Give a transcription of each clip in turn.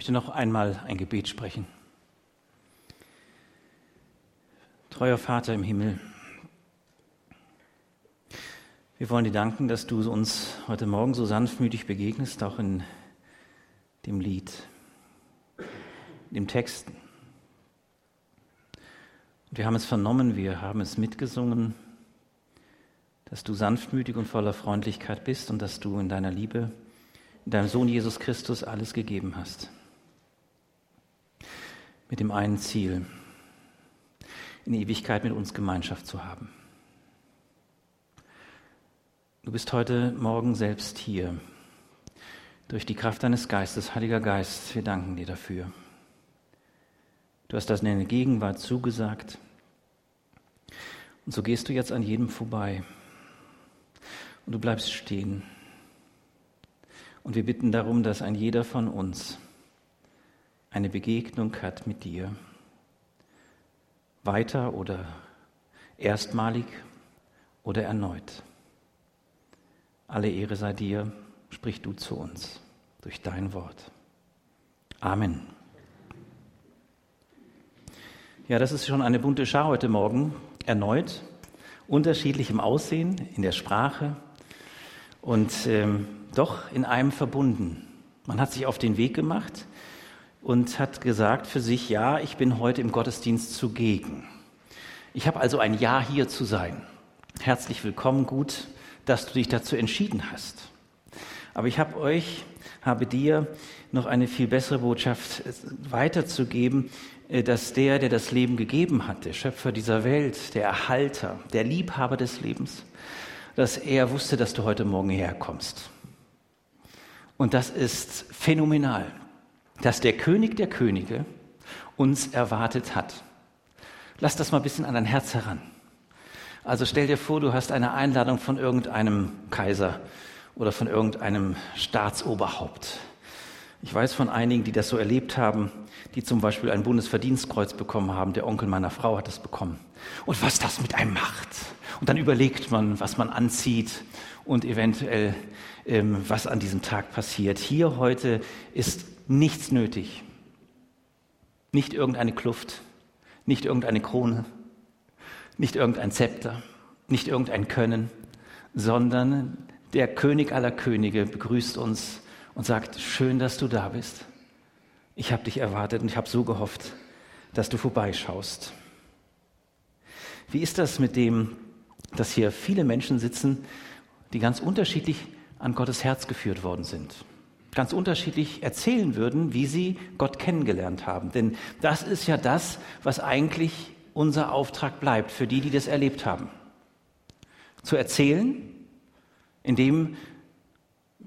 Möchte noch einmal ein Gebet sprechen. Treuer Vater im Himmel, wir wollen dir danken, dass du uns heute Morgen so sanftmütig begegnest, auch in dem Lied, in dem Texten. Wir haben es vernommen, wir haben es mitgesungen, dass du sanftmütig und voller Freundlichkeit bist und dass du in deiner Liebe, in deinem Sohn Jesus Christus alles gegeben hast. Mit dem einen Ziel, in Ewigkeit mit uns Gemeinschaft zu haben. Du bist heute Morgen selbst hier. Durch die Kraft deines Geistes, Heiliger Geist, wir danken dir dafür. Du hast das in deine Gegenwart zugesagt. Und so gehst du jetzt an jedem vorbei. Und du bleibst stehen. Und wir bitten darum, dass ein jeder von uns eine Begegnung hat mit dir. Weiter oder erstmalig oder erneut. Alle Ehre sei dir, sprich du zu uns durch dein Wort. Amen. Ja, das ist schon eine bunte Schar heute Morgen, erneut, unterschiedlich im Aussehen, in der Sprache und ähm, doch in einem verbunden. Man hat sich auf den Weg gemacht und hat gesagt für sich, ja, ich bin heute im Gottesdienst zugegen. Ich habe also ein Ja hier zu sein. Herzlich willkommen, gut, dass du dich dazu entschieden hast. Aber ich habe euch, habe dir noch eine viel bessere Botschaft äh, weiterzugeben, äh, dass der, der das Leben gegeben hat, der Schöpfer dieser Welt, der Erhalter, der Liebhaber des Lebens, dass er wusste, dass du heute Morgen herkommst. Und das ist phänomenal, dass der König der Könige uns erwartet hat. Lass das mal ein bisschen an dein Herz heran. Also stell dir vor, du hast eine Einladung von irgendeinem Kaiser oder von irgendeinem Staatsoberhaupt. Ich weiß von einigen, die das so erlebt haben, die zum Beispiel ein Bundesverdienstkreuz bekommen haben. Der Onkel meiner Frau hat das bekommen. Und was das mit einem macht. Und dann überlegt man, was man anzieht und eventuell, ähm, was an diesem Tag passiert. Hier heute ist nichts nötig. Nicht irgendeine Kluft, nicht irgendeine Krone, nicht irgendein Zepter, nicht irgendein Können, sondern der König aller Könige begrüßt uns und sagt, schön, dass du da bist. Ich habe dich erwartet und ich habe so gehofft, dass du vorbeischaust. Wie ist das mit dem, dass hier viele Menschen sitzen, die ganz unterschiedlich an Gottes Herz geführt worden sind? Ganz unterschiedlich erzählen würden, wie sie Gott kennengelernt haben. Denn das ist ja das, was eigentlich unser Auftrag bleibt für die, die das erlebt haben. Zu erzählen, in dem,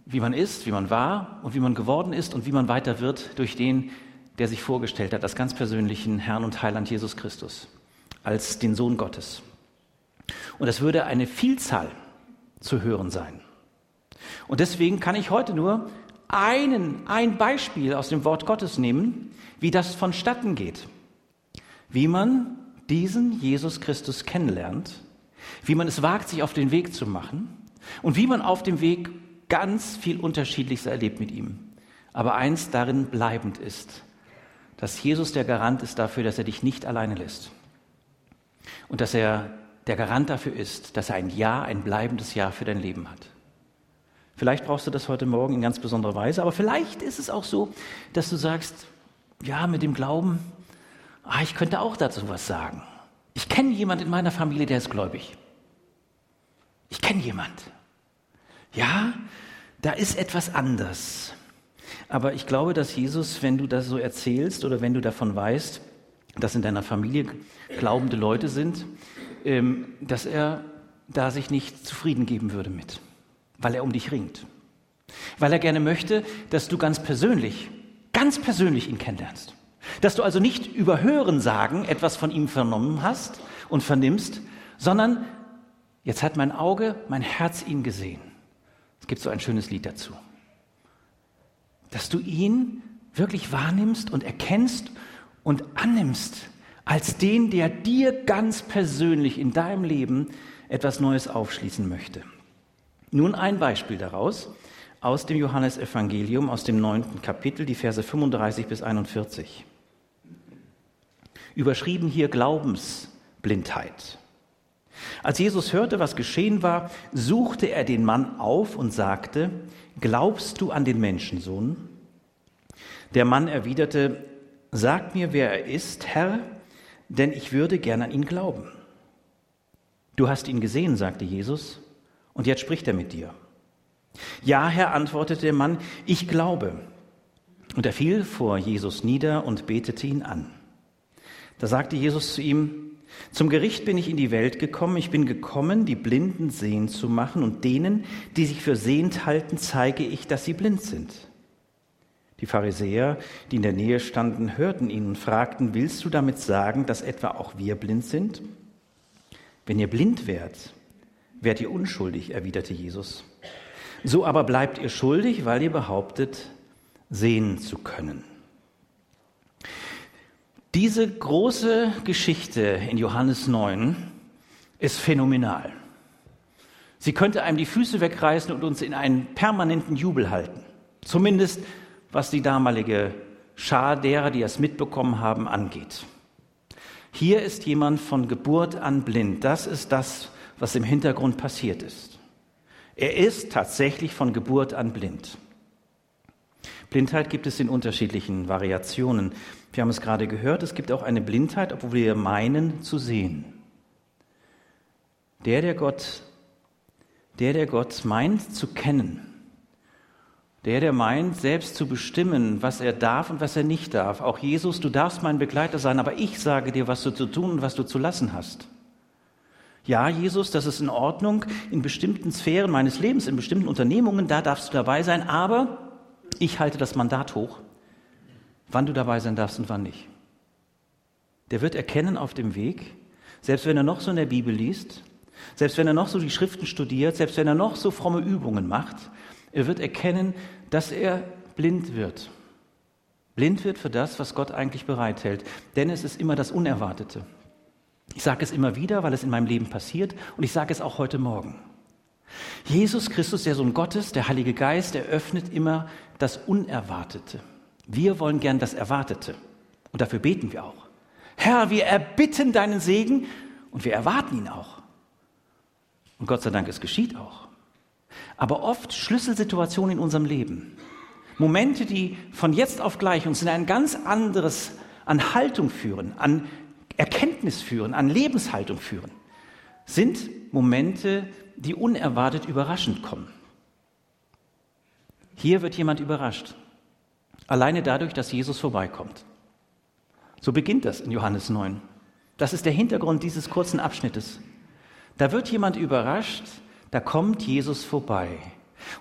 wie man ist, wie man war und wie man geworden ist und wie man weiter wird durch den, der sich vorgestellt hat, als ganz persönlichen Herrn und Heiland Jesus Christus, als den Sohn Gottes. Und es würde eine Vielzahl zu hören sein. Und deswegen kann ich heute nur einen, ein Beispiel aus dem Wort Gottes nehmen, wie das vonstatten geht. Wie man diesen Jesus Christus kennenlernt, wie man es wagt, sich auf den Weg zu machen und wie man auf dem Weg ganz viel Unterschiedliches erlebt mit ihm. Aber eins darin bleibend ist, dass Jesus der Garant ist dafür, dass er dich nicht alleine lässt. Und dass er der Garant dafür ist, dass er ein Ja, ein bleibendes Ja für dein Leben hat. Vielleicht brauchst du das heute Morgen in ganz besonderer Weise, aber vielleicht ist es auch so, dass du sagst, ja, mit dem Glauben, ah, ich könnte auch dazu was sagen. Ich kenne jemanden in meiner Familie, der ist gläubig. Ich kenne jemand. Ja, da ist etwas anders. Aber ich glaube, dass Jesus, wenn du das so erzählst oder wenn du davon weißt, dass in deiner Familie glaubende Leute sind, ähm, dass er da sich nicht zufrieden geben würde mit, weil er um dich ringt. Weil er gerne möchte, dass du ganz persönlich, ganz persönlich ihn kennenlernst. Dass du also nicht über Hören sagen etwas von ihm vernommen hast und vernimmst, sondern jetzt hat mein Auge, mein Herz ihn gesehen. Es gibt so ein schönes Lied dazu. Dass du ihn wirklich wahrnimmst und erkennst und annimmst als den, der dir ganz persönlich in deinem Leben etwas Neues aufschließen möchte. Nun ein Beispiel daraus aus dem Johannesevangelium, aus dem neunten Kapitel, die Verse 35 bis 41. Überschrieben hier Glaubensblindheit. Als Jesus hörte, was geschehen war, suchte er den Mann auf und sagte, Glaubst du an den Menschensohn? Der Mann erwiderte, Sag mir, wer er ist, Herr, denn ich würde gern an ihn glauben. Du hast ihn gesehen, sagte Jesus, und jetzt spricht er mit dir. Ja, Herr, antwortete der Mann, ich glaube. Und er fiel vor Jesus nieder und betete ihn an. Da sagte Jesus zu ihm, zum Gericht bin ich in die Welt gekommen, ich bin gekommen, die Blinden sehen zu machen, und denen, die sich für sehend halten, zeige ich, dass sie blind sind. Die Pharisäer, die in der Nähe standen, hörten ihn und fragten, willst du damit sagen, dass etwa auch wir blind sind? Wenn ihr blind wärt, wärt ihr unschuldig, erwiderte Jesus. So aber bleibt ihr schuldig, weil ihr behauptet, sehen zu können. Diese große Geschichte in Johannes 9 ist phänomenal. Sie könnte einem die Füße wegreißen und uns in einen permanenten Jubel halten. Zumindest was die damalige Schar derer, die es mitbekommen haben, angeht. Hier ist jemand von Geburt an blind. Das ist das, was im Hintergrund passiert ist. Er ist tatsächlich von Geburt an blind. Blindheit gibt es in unterschiedlichen Variationen. Wir haben es gerade gehört, es gibt auch eine Blindheit, obwohl wir meinen zu sehen. Der, der Gott, der, der Gott meint zu kennen, der, der meint, selbst zu bestimmen, was er darf und was er nicht darf. Auch Jesus, du darfst mein Begleiter sein, aber ich sage dir, was du zu tun und was du zu lassen hast. Ja, Jesus, das ist in Ordnung in bestimmten Sphären meines Lebens, in bestimmten Unternehmungen, da darfst du dabei sein, aber ich halte das Mandat hoch, wann du dabei sein darfst und wann nicht. Der wird erkennen auf dem Weg, selbst wenn er noch so in der Bibel liest, selbst wenn er noch so die Schriften studiert, selbst wenn er noch so fromme Übungen macht, er wird erkennen, dass er blind wird. Blind wird für das, was Gott eigentlich bereithält. Denn es ist immer das Unerwartete. Ich sage es immer wieder, weil es in meinem Leben passiert und ich sage es auch heute Morgen. Jesus Christus, der Sohn Gottes, der Heilige Geist, eröffnet immer das Unerwartete. Wir wollen gern das Erwartete und dafür beten wir auch. Herr, wir erbitten deinen Segen und wir erwarten ihn auch. Und Gott sei Dank, es geschieht auch aber oft Schlüsselsituationen in unserem Leben. Momente, die von jetzt auf gleich uns in ein ganz anderes an Haltung führen, an Erkenntnis führen, an Lebenshaltung führen, sind Momente, die unerwartet überraschend kommen. Hier wird jemand überrascht, alleine dadurch, dass Jesus vorbeikommt. So beginnt das in Johannes 9. Das ist der Hintergrund dieses kurzen Abschnittes. Da wird jemand überrascht, da kommt Jesus vorbei.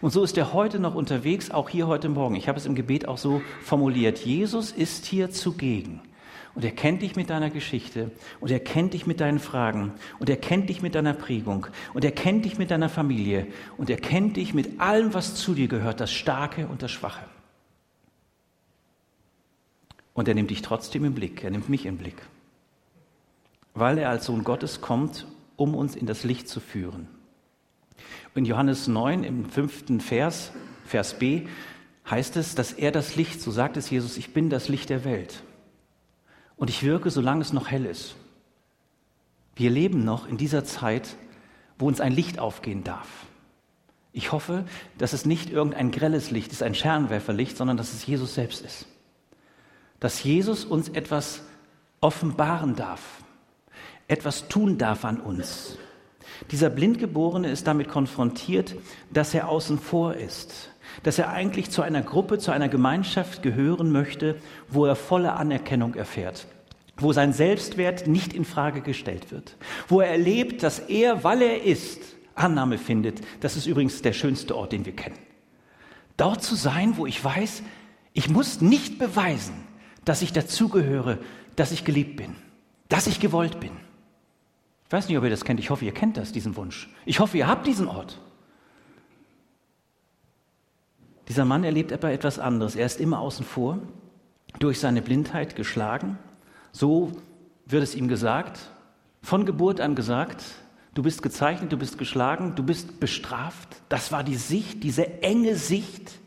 Und so ist er heute noch unterwegs, auch hier heute Morgen. Ich habe es im Gebet auch so formuliert. Jesus ist hier zugegen. Und er kennt dich mit deiner Geschichte. Und er kennt dich mit deinen Fragen. Und er kennt dich mit deiner Prägung. Und er kennt dich mit deiner Familie. Und er kennt dich mit allem, was zu dir gehört, das Starke und das Schwache. Und er nimmt dich trotzdem im Blick. Er nimmt mich im Blick. Weil er als Sohn Gottes kommt, um uns in das Licht zu führen. In Johannes 9 im fünften Vers, Vers B, heißt es, dass er das Licht, so sagt es Jesus, ich bin das Licht der Welt. Und ich wirke, solange es noch hell ist. Wir leben noch in dieser Zeit, wo uns ein Licht aufgehen darf. Ich hoffe, dass es nicht irgendein grelles Licht ist, ein Scheinwerferlicht, sondern dass es Jesus selbst ist. Dass Jesus uns etwas offenbaren darf, etwas tun darf an uns. Dieser Blindgeborene ist damit konfrontiert, dass er außen vor ist, dass er eigentlich zu einer Gruppe, zu einer Gemeinschaft gehören möchte, wo er volle Anerkennung erfährt, wo sein Selbstwert nicht in Frage gestellt wird, wo er erlebt, dass er, weil er ist, Annahme findet. Das ist übrigens der schönste Ort, den wir kennen. Dort zu sein, wo ich weiß, ich muss nicht beweisen, dass ich dazugehöre, dass ich geliebt bin, dass ich gewollt bin. Ich weiß nicht, ob ihr das kennt. Ich hoffe, ihr kennt das, diesen Wunsch. Ich hoffe, ihr habt diesen Ort. Dieser Mann erlebt aber etwas anderes. Er ist immer außen vor, durch seine Blindheit geschlagen. So wird es ihm gesagt, von Geburt an gesagt, Du bist gezeichnet, du bist geschlagen, du bist bestraft. Das war die Sicht, diese enge Sicht.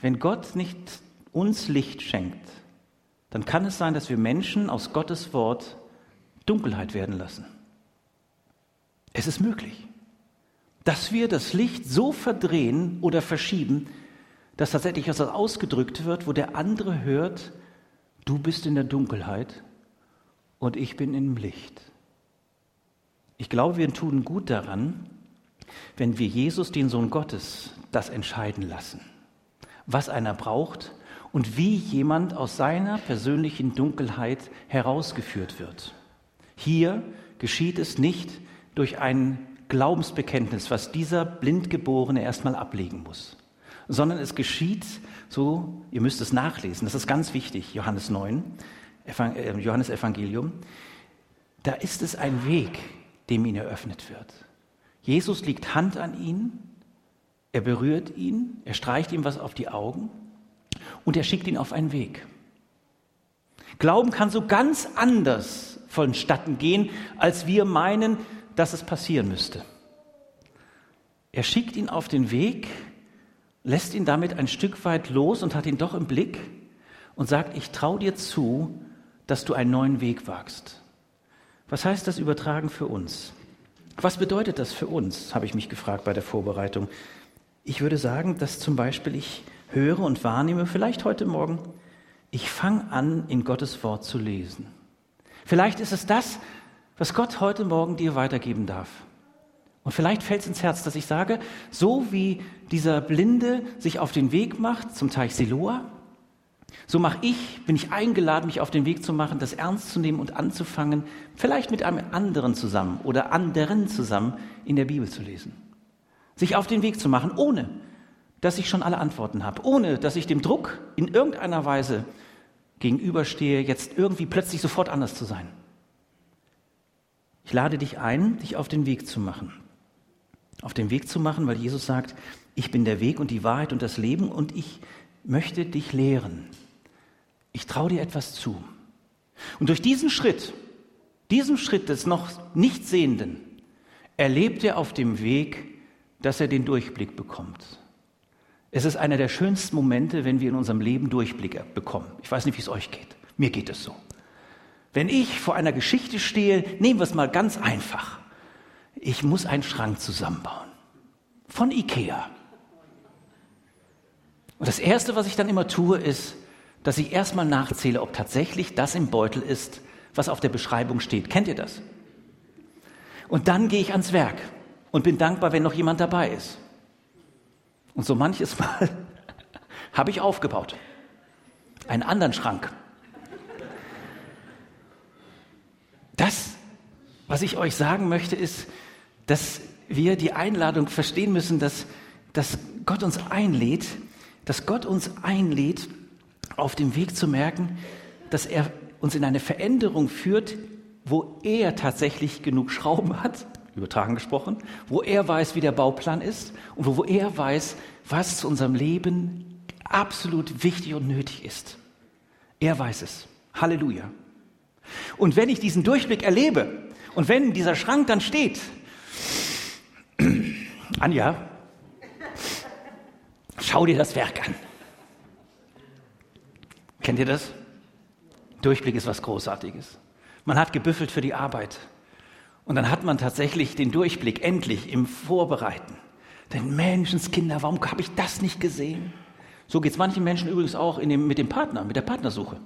Wenn Gott nicht uns Licht schenkt, dann kann es sein, dass wir Menschen aus Gottes Wort Dunkelheit werden lassen. Es ist möglich, dass wir das Licht so verdrehen oder verschieben, dass tatsächlich etwas ausgedrückt wird, wo der andere hört, du bist in der Dunkelheit und ich bin im Licht. Ich glaube, wir tun gut daran, wenn wir Jesus, den Sohn Gottes, das entscheiden lassen, was einer braucht und wie jemand aus seiner persönlichen Dunkelheit herausgeführt wird. Hier geschieht es nicht durch ein Glaubensbekenntnis, was dieser Blindgeborene erstmal ablegen muss, sondern es geschieht so, ihr müsst es nachlesen, das ist ganz wichtig, Johannes 9, äh, Johannes Evangelium, da ist es ein Weg, dem ihn eröffnet wird. Jesus liegt Hand an ihn, er berührt ihn, er streicht ihm was auf die Augen und er schickt ihn auf einen Weg. Glauben kann so ganz anders vonstatten gehen, als wir meinen, dass es passieren müsste. Er schickt ihn auf den Weg, lässt ihn damit ein Stück weit los und hat ihn doch im Blick und sagt, ich traue dir zu, dass du einen neuen Weg wagst. Was heißt das übertragen für uns? Was bedeutet das für uns, habe ich mich gefragt bei der Vorbereitung. Ich würde sagen, dass zum Beispiel ich höre und wahrnehme, vielleicht heute Morgen, ich fange an, in Gottes Wort zu lesen. Vielleicht ist es das, was Gott heute Morgen dir weitergeben darf. Und vielleicht fällt es ins Herz, dass ich sage, so wie dieser Blinde sich auf den Weg macht zum Teich Siloa, so mache ich, bin ich eingeladen, mich auf den Weg zu machen, das ernst zu nehmen und anzufangen, vielleicht mit einem anderen zusammen oder anderen zusammen in der Bibel zu lesen. Sich auf den Weg zu machen, ohne dass ich schon alle Antworten habe, ohne dass ich dem Druck in irgendeiner Weise gegenüberstehe, jetzt irgendwie plötzlich sofort anders zu sein. Ich lade dich ein, dich auf den Weg zu machen. Auf den Weg zu machen, weil Jesus sagt, ich bin der Weg und die Wahrheit und das Leben und ich möchte dich lehren. Ich traue dir etwas zu. Und durch diesen Schritt, diesen Schritt des noch nicht Sehenden, erlebt er auf dem Weg, dass er den Durchblick bekommt. Es ist einer der schönsten Momente, wenn wir in unserem Leben Durchblick bekommen. Ich weiß nicht, wie es euch geht. Mir geht es so. Wenn ich vor einer Geschichte stehe, nehmen wir es mal ganz einfach. Ich muss einen Schrank zusammenbauen. Von Ikea. Und das Erste, was ich dann immer tue, ist, dass ich erstmal nachzähle, ob tatsächlich das im Beutel ist, was auf der Beschreibung steht. Kennt ihr das? Und dann gehe ich ans Werk und bin dankbar, wenn noch jemand dabei ist. Und so manches Mal habe ich aufgebaut. Einen anderen Schrank. Das, was ich euch sagen möchte, ist, dass wir die Einladung verstehen müssen, dass, dass Gott uns einlädt, dass Gott uns einlädt, auf dem Weg zu merken, dass er uns in eine Veränderung führt, wo er tatsächlich genug Schrauben hat, übertragen gesprochen, wo er weiß, wie der Bauplan ist und wo, er weiß, was zu unserem Leben absolut wichtig und nötig ist. Er weiß es. Halleluja. Und wenn ich diesen Durchblick erlebe und wenn dieser Schrank dann steht, Anja, schau dir das Werk an. Kennt ihr das? Durchblick ist was Großartiges. Man hat gebüffelt für die Arbeit. Und dann hat man tatsächlich den Durchblick endlich im Vorbereiten. Denn Menschenskinder, warum habe ich das nicht gesehen? So geht es manchen Menschen übrigens auch dem, mit dem Partner, mit der Partnersuche.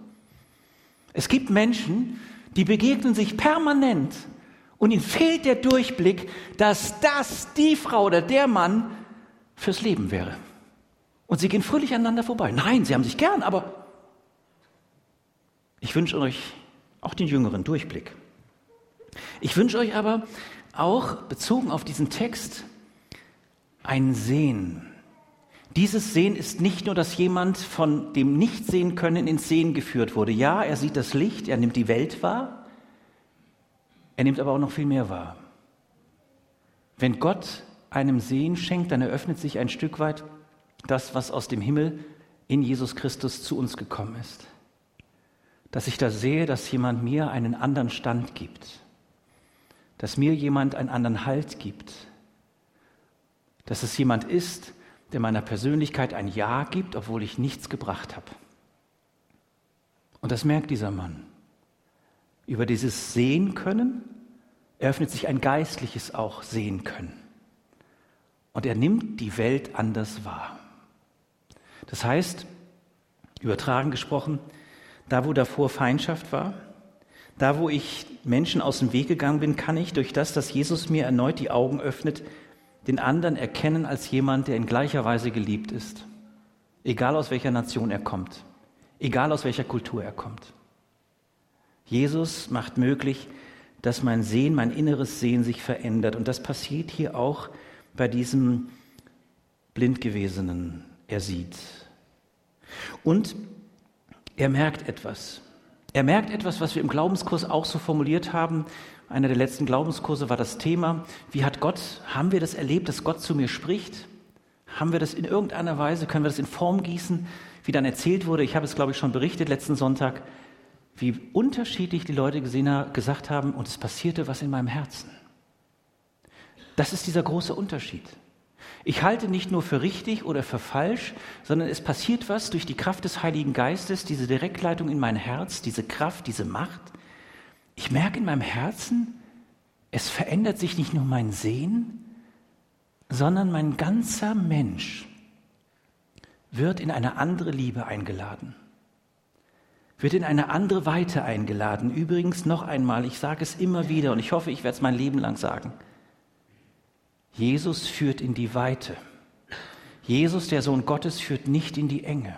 Es gibt Menschen, die begegnen sich permanent und ihnen fehlt der Durchblick, dass das die Frau oder der Mann fürs Leben wäre. Und sie gehen fröhlich aneinander vorbei. Nein, sie haben sich gern, aber ich wünsche euch auch den jüngeren Durchblick. Ich wünsche euch aber auch, bezogen auf diesen Text, ein Sehen. Dieses Sehen ist nicht nur, dass jemand von dem Nichtsehen können ins Sehen geführt wurde. Ja, er sieht das Licht, er nimmt die Welt wahr, er nimmt aber auch noch viel mehr wahr. Wenn Gott einem Sehen schenkt, dann eröffnet sich ein Stück weit das, was aus dem Himmel in Jesus Christus zu uns gekommen ist. Dass ich da sehe, dass jemand mir einen anderen Stand gibt dass mir jemand einen anderen Halt gibt, dass es jemand ist, der meiner Persönlichkeit ein Ja gibt, obwohl ich nichts gebracht habe. Und das merkt dieser Mann. Über dieses Sehen können eröffnet sich ein geistliches auch Sehen können. Und er nimmt die Welt anders wahr. Das heißt, übertragen gesprochen, da wo davor Feindschaft war, da wo ich Menschen aus dem Weg gegangen bin, kann ich durch das, dass Jesus mir erneut die Augen öffnet, den anderen erkennen als jemand, der in gleicher Weise geliebt ist. Egal aus welcher Nation er kommt, egal aus welcher Kultur er kommt. Jesus macht möglich, dass mein Sehen, mein inneres Sehen sich verändert. Und das passiert hier auch bei diesem Blindgewesenen. Er sieht. Und er merkt etwas. Er merkt etwas, was wir im Glaubenskurs auch so formuliert haben. Einer der letzten Glaubenskurse war das Thema, wie hat Gott, haben wir das erlebt, dass Gott zu mir spricht? Haben wir das in irgendeiner Weise, können wir das in Form gießen, wie dann erzählt wurde? Ich habe es, glaube ich, schon berichtet letzten Sonntag, wie unterschiedlich die Leute gesehen, gesagt haben, und es passierte was in meinem Herzen. Das ist dieser große Unterschied. Ich halte nicht nur für richtig oder für falsch, sondern es passiert was durch die Kraft des Heiligen Geistes, diese Direktleitung in mein Herz, diese Kraft, diese Macht. Ich merke in meinem Herzen, es verändert sich nicht nur mein Sehen, sondern mein ganzer Mensch wird in eine andere Liebe eingeladen, wird in eine andere Weite eingeladen. Übrigens noch einmal, ich sage es immer wieder und ich hoffe, ich werde es mein Leben lang sagen. Jesus führt in die Weite. Jesus, der Sohn Gottes, führt nicht in die Enge.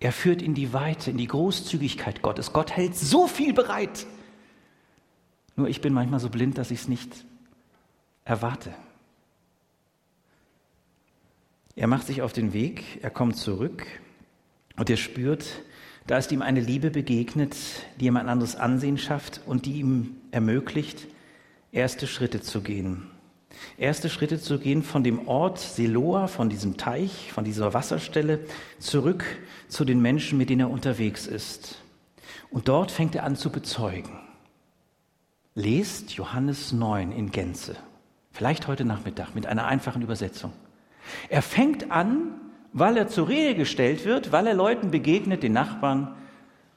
Er führt in die Weite, in die Großzügigkeit Gottes. Gott hält so viel bereit. Nur ich bin manchmal so blind, dass ich es nicht erwarte. Er macht sich auf den Weg, er kommt zurück und er spürt, da ist ihm eine Liebe begegnet, die ihm ein anderes Ansehen schafft und die ihm ermöglicht, erste Schritte zu gehen erste Schritte zu gehen von dem Ort Siloa, von diesem Teich, von dieser Wasserstelle, zurück zu den Menschen, mit denen er unterwegs ist. Und dort fängt er an zu bezeugen. Lest Johannes 9 in Gänze, vielleicht heute Nachmittag mit einer einfachen Übersetzung. Er fängt an, weil er zur Rede gestellt wird, weil er Leuten begegnet, den Nachbarn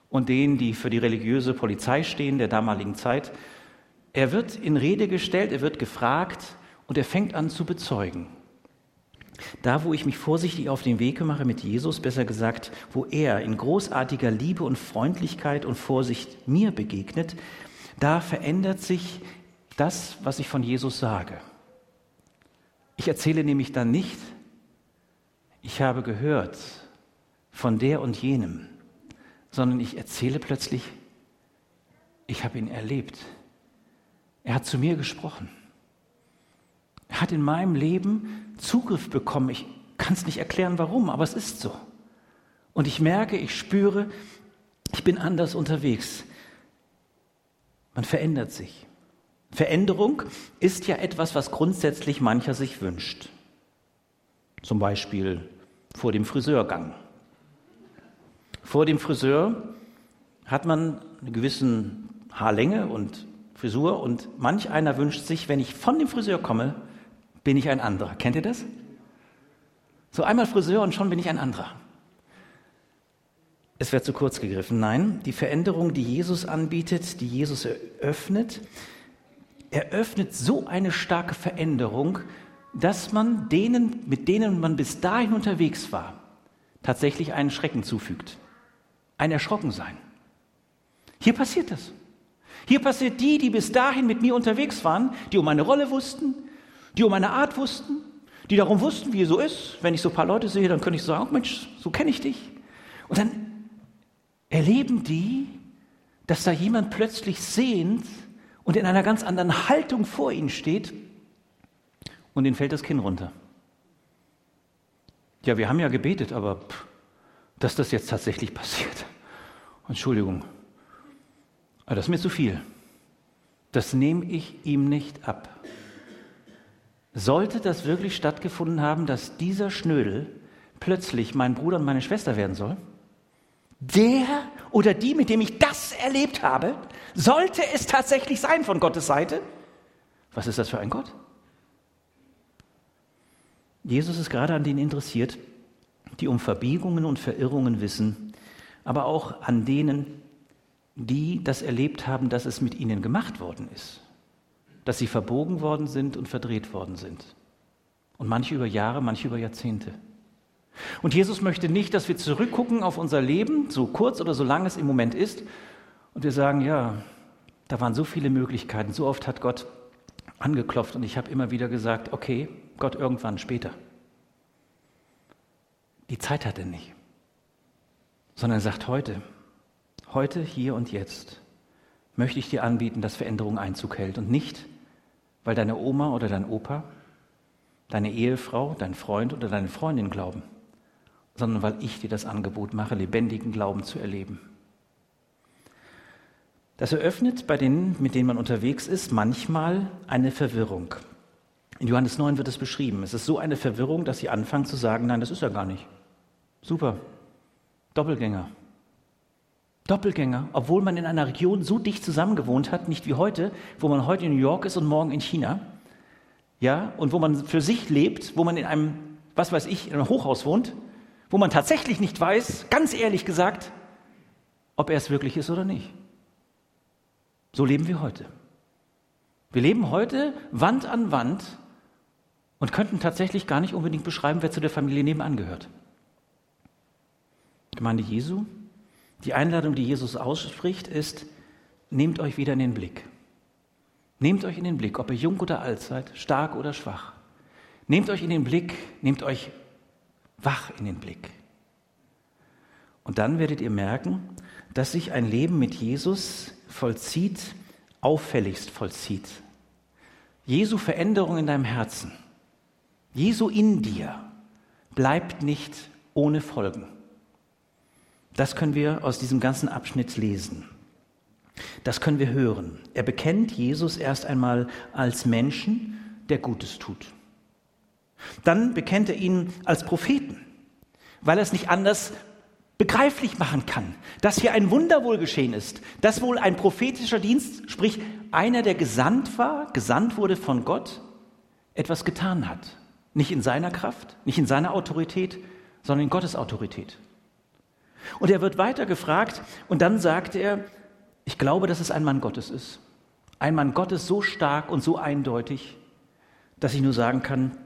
und denen, die für die religiöse Polizei stehen der damaligen Zeit. Er wird in Rede gestellt, er wird gefragt, und er fängt an zu bezeugen. Da, wo ich mich vorsichtig auf den Weg mache mit Jesus, besser gesagt, wo er in großartiger Liebe und Freundlichkeit und Vorsicht mir begegnet, da verändert sich das, was ich von Jesus sage. Ich erzähle nämlich dann nicht, ich habe gehört von der und jenem, sondern ich erzähle plötzlich, ich habe ihn erlebt. Er hat zu mir gesprochen. Hat in meinem Leben Zugriff bekommen. Ich kann es nicht erklären, warum, aber es ist so. Und ich merke, ich spüre, ich bin anders unterwegs. Man verändert sich. Veränderung ist ja etwas, was grundsätzlich mancher sich wünscht. Zum Beispiel vor dem Friseurgang. Vor dem Friseur hat man eine gewisse Haarlänge und Frisur und manch einer wünscht sich, wenn ich von dem Friseur komme, bin ich ein anderer. Kennt ihr das? So einmal Friseur und schon bin ich ein anderer. Es wäre zu kurz gegriffen. Nein, die Veränderung, die Jesus anbietet, die Jesus eröffnet, eröffnet so eine starke Veränderung, dass man denen, mit denen man bis dahin unterwegs war, tatsächlich einen Schrecken zufügt. Ein Erschrockensein. Hier passiert das. Hier passiert die, die bis dahin mit mir unterwegs waren, die um meine Rolle wussten, die um meine Art wussten, die darum wussten, wie es so ist. Wenn ich so ein paar Leute sehe, dann könnte ich sagen, oh Mensch, so kenne ich dich. Und dann erleben die, dass da jemand plötzlich sehend und in einer ganz anderen Haltung vor ihnen steht und ihnen fällt das Kinn runter. Ja, wir haben ja gebetet, aber pff, dass das jetzt tatsächlich passiert. Entschuldigung, aber das ist mir zu viel. Das nehme ich ihm nicht ab. Sollte das wirklich stattgefunden haben, dass dieser Schnödel plötzlich mein Bruder und meine Schwester werden soll? Der oder die, mit dem ich das erlebt habe, sollte es tatsächlich sein von Gottes Seite? Was ist das für ein Gott? Jesus ist gerade an denen interessiert, die um Verbiegungen und Verirrungen wissen, aber auch an denen, die das erlebt haben, dass es mit ihnen gemacht worden ist, dass sie verbogen worden sind und verdreht worden sind. Und manche über Jahre, manche über Jahrzehnte. Und Jesus möchte nicht, dass wir zurückgucken auf unser Leben, so kurz oder so lang es im Moment ist, und wir sagen, ja, da waren so viele Möglichkeiten, so oft hat Gott angeklopft und ich habe immer wieder gesagt, okay, Gott irgendwann später. Die Zeit hat er nicht, sondern er sagt heute, heute, hier und jetzt möchte ich dir anbieten, dass Veränderung Einzug hält und nicht, weil deine Oma oder dein Opa, deine Ehefrau, dein Freund oder deine Freundin glauben, sondern weil ich dir das Angebot mache, lebendigen Glauben zu erleben. Das eröffnet bei denen, mit denen man unterwegs ist, manchmal eine Verwirrung. In Johannes 9 wird es beschrieben. Es ist so eine Verwirrung, dass sie anfangen zu sagen, nein, das ist er gar nicht. Super. Doppelgänger. Doppelgänger, obwohl man in einer Region so dicht zusammengewohnt hat, nicht wie heute, wo man heute in New York ist und morgen in China. Ja, und wo man für sich lebt, wo man in einem, was weiß ich, in einem Hochhaus wohnt, wo man tatsächlich nicht weiß, ganz ehrlich gesagt, ob er es wirklich ist oder nicht. So leben wir heute. Wir leben heute Wand an Wand und könnten tatsächlich gar nicht unbedingt beschreiben, wer zu der Familie nebenan gehört. Gemeinde Jesu, die Einladung, die Jesus ausspricht, ist, nehmt euch wieder in den Blick. Nehmt euch in den Blick, ob ihr jung oder alt seid, stark oder schwach. Nehmt euch in den Blick, nehmt euch wach in den Blick. Und dann werdet ihr merken, dass sich ein Leben mit Jesus vollzieht, auffälligst vollzieht. Jesu Veränderung in deinem Herzen, Jesu in dir, bleibt nicht ohne Folgen. Das können wir aus diesem ganzen Abschnitt lesen. Das können wir hören. Er bekennt Jesus erst einmal als Menschen, der Gutes tut. Dann bekennt er ihn als Propheten, weil er es nicht anders begreiflich machen kann, dass hier ein Wunder wohl geschehen ist, dass wohl ein prophetischer Dienst, sprich einer, der gesandt war, gesandt wurde von Gott, etwas getan hat. Nicht in seiner Kraft, nicht in seiner Autorität, sondern in Gottes Autorität. Und er wird weiter gefragt und dann sagt er, ich glaube, dass es ein Mann Gottes ist. Ein Mann Gottes so stark und so eindeutig, dass ich nur sagen kann,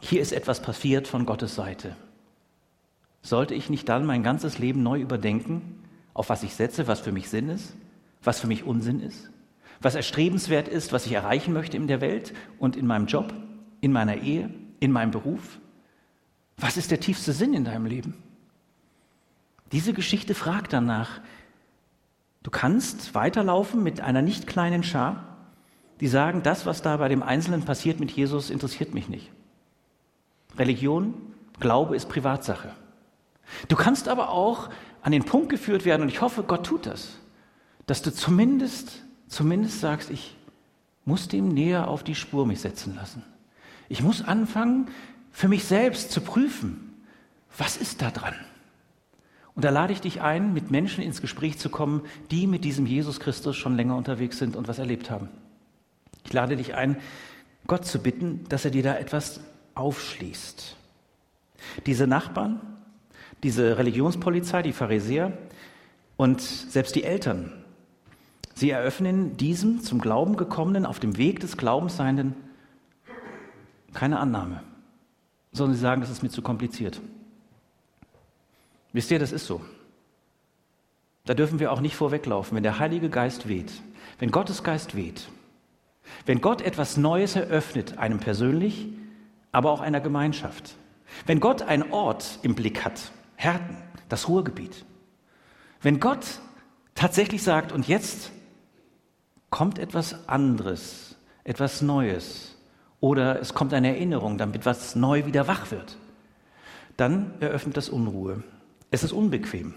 hier ist etwas passiert von Gottes Seite. Sollte ich nicht dann mein ganzes Leben neu überdenken, auf was ich setze, was für mich Sinn ist, was für mich Unsinn ist, was erstrebenswert ist, was ich erreichen möchte in der Welt und in meinem Job, in meiner Ehe, in meinem Beruf? Was ist der tiefste Sinn in deinem Leben? Diese Geschichte fragt danach. Du kannst weiterlaufen mit einer nicht kleinen Schar, die sagen, das, was da bei dem Einzelnen passiert mit Jesus, interessiert mich nicht. Religion, Glaube ist Privatsache. Du kannst aber auch an den Punkt geführt werden, und ich hoffe, Gott tut das, dass du zumindest, zumindest sagst, ich muss dem näher auf die Spur mich setzen lassen. Ich muss anfangen, für mich selbst zu prüfen, was ist da dran? Und da lade ich dich ein, mit Menschen ins Gespräch zu kommen, die mit diesem Jesus Christus schon länger unterwegs sind und was erlebt haben. Ich lade dich ein, Gott zu bitten, dass er dir da etwas aufschließt. Diese Nachbarn, diese Religionspolizei, die Pharisäer und selbst die Eltern, sie eröffnen diesem zum Glauben gekommenen, auf dem Weg des Glaubens seienden, keine Annahme, sondern sie sagen, das ist mir zu kompliziert. Wisst ihr, das ist so. Da dürfen wir auch nicht vorweglaufen, wenn der Heilige Geist weht, wenn Gottes Geist weht, wenn Gott etwas Neues eröffnet, einem persönlich, aber auch einer Gemeinschaft, wenn Gott einen Ort im Blick hat, Härten, das Ruhrgebiet. Wenn Gott tatsächlich sagt, und jetzt kommt etwas anderes, etwas Neues, oder es kommt eine Erinnerung, damit was neu wieder wach wird, dann eröffnet das Unruhe. Es ist unbequem.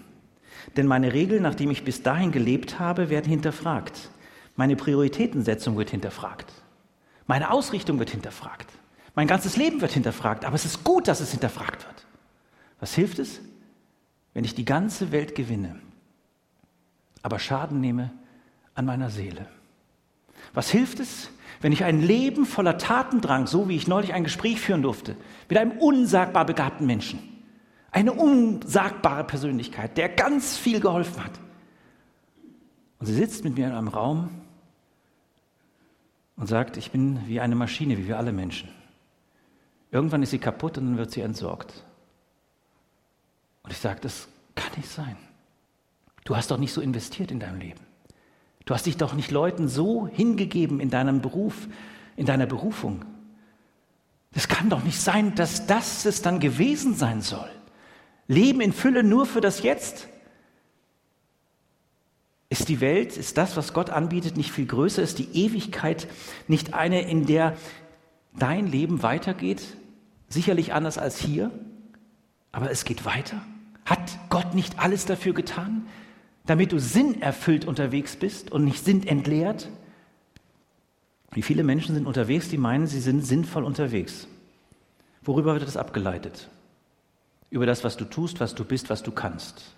Denn meine Regeln, nachdem ich bis dahin gelebt habe, werden hinterfragt. Meine Prioritätensetzung wird hinterfragt. Meine Ausrichtung wird hinterfragt. Mein ganzes Leben wird hinterfragt. Aber es ist gut, dass es hinterfragt wird. Was hilft es? wenn ich die ganze Welt gewinne, aber Schaden nehme an meiner Seele? Was hilft es, wenn ich ein Leben voller Tatendrang, so wie ich neulich ein Gespräch führen durfte, mit einem unsagbar begabten Menschen, eine unsagbare Persönlichkeit, der ganz viel geholfen hat. Und sie sitzt mit mir in einem Raum und sagt, ich bin wie eine Maschine, wie wir alle Menschen. Irgendwann ist sie kaputt und dann wird sie entsorgt. Und ich sage, das kann nicht sein. Du hast doch nicht so investiert in deinem Leben. Du hast dich doch nicht Leuten so hingegeben in deinem Beruf, in deiner Berufung. Es kann doch nicht sein, dass das es dann gewesen sein soll. Leben in Fülle nur für das Jetzt. Ist die Welt, ist das, was Gott anbietet, nicht viel größer? Ist die Ewigkeit nicht eine, in der dein Leben weitergeht? Sicherlich anders als hier, aber es geht weiter. Hat Gott nicht alles dafür getan, damit du sinnerfüllt unterwegs bist und nicht sinnentleert? Wie viele Menschen sind unterwegs, die meinen, sie sind sinnvoll unterwegs? Worüber wird das abgeleitet? Über das, was du tust, was du bist, was du kannst.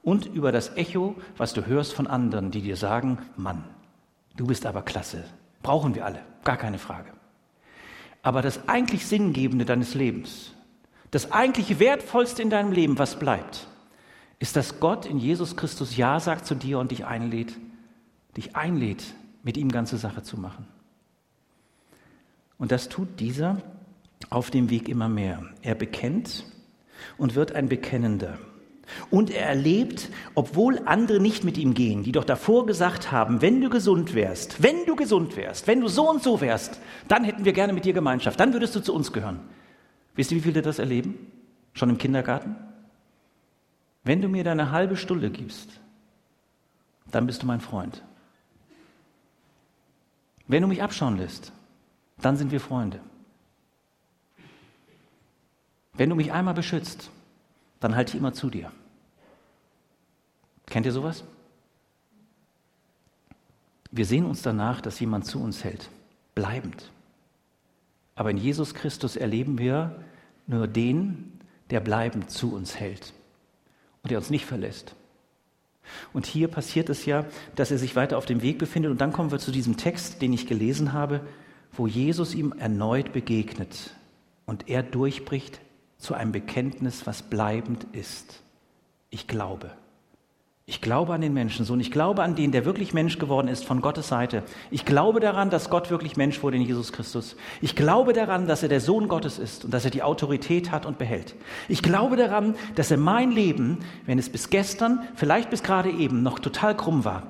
Und über das Echo, was du hörst von anderen, die dir sagen, Mann, du bist aber klasse. Brauchen wir alle, gar keine Frage. Aber das eigentlich Sinngebende deines Lebens, das eigentlich Wertvollste in deinem Leben, was bleibt, ist, dass Gott in Jesus Christus Ja sagt zu dir und dich einlädt, dich einlädt, mit ihm ganze Sache zu machen. Und das tut dieser auf dem Weg immer mehr. Er bekennt und wird ein Bekennender. Und er erlebt, obwohl andere nicht mit ihm gehen, die doch davor gesagt haben, wenn du gesund wärst, wenn du gesund wärst, wenn du so und so wärst, dann hätten wir gerne mit dir Gemeinschaft, dann würdest du zu uns gehören. Wisst ihr, wie viele das erleben? Schon im Kindergarten? Wenn du mir deine halbe Stunde gibst, dann bist du mein Freund. Wenn du mich abschauen lässt, dann sind wir Freunde. Wenn du mich einmal beschützt, dann halte ich immer zu dir. Kennt ihr sowas? Wir sehen uns danach, dass jemand zu uns hält, bleibend. Aber in Jesus Christus erleben wir nur den, der bleibend zu uns hält und der uns nicht verlässt. Und hier passiert es ja, dass er sich weiter auf dem Weg befindet. Und dann kommen wir zu diesem Text, den ich gelesen habe, wo Jesus ihm erneut begegnet und er durchbricht zu einem Bekenntnis, was bleibend ist. Ich glaube. Ich glaube an den Menschensohn. Ich glaube an den, der wirklich Mensch geworden ist von Gottes Seite. Ich glaube daran, dass Gott wirklich Mensch wurde in Jesus Christus. Ich glaube daran, dass er der Sohn Gottes ist und dass er die Autorität hat und behält. Ich glaube daran, dass er mein Leben, wenn es bis gestern, vielleicht bis gerade eben noch total krumm war,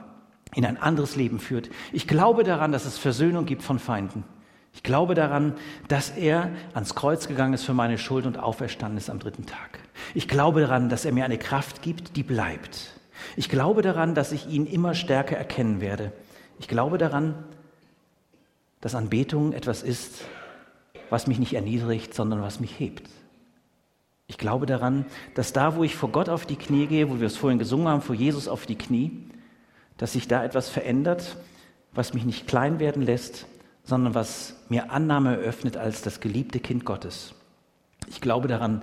in ein anderes Leben führt. Ich glaube daran, dass es Versöhnung gibt von Feinden. Ich glaube daran, dass er ans Kreuz gegangen ist für meine Schuld und auferstanden ist am dritten Tag. Ich glaube daran, dass er mir eine Kraft gibt, die bleibt. Ich glaube daran, dass ich ihn immer stärker erkennen werde. Ich glaube daran, dass Anbetung etwas ist, was mich nicht erniedrigt, sondern was mich hebt. Ich glaube daran, dass da, wo ich vor Gott auf die Knie gehe, wo wir es vorhin gesungen haben, vor Jesus auf die Knie, dass sich da etwas verändert, was mich nicht klein werden lässt, sondern was mir Annahme eröffnet als das geliebte Kind Gottes. Ich glaube daran,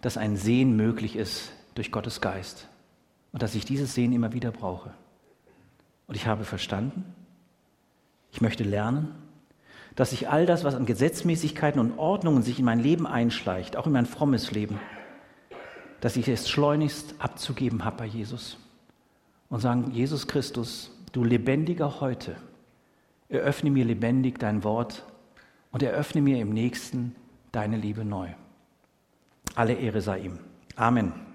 dass ein Sehen möglich ist durch Gottes Geist und dass ich dieses Sehen immer wieder brauche. Und ich habe verstanden, ich möchte lernen, dass ich all das, was an Gesetzmäßigkeiten und Ordnungen sich in mein Leben einschleicht, auch in mein frommes Leben, dass ich es schleunigst abzugeben habe bei Jesus und sagen, Jesus Christus, du lebendiger heute, Eröffne mir lebendig dein Wort und eröffne mir im nächsten deine Liebe neu. Alle Ehre sei ihm. Amen.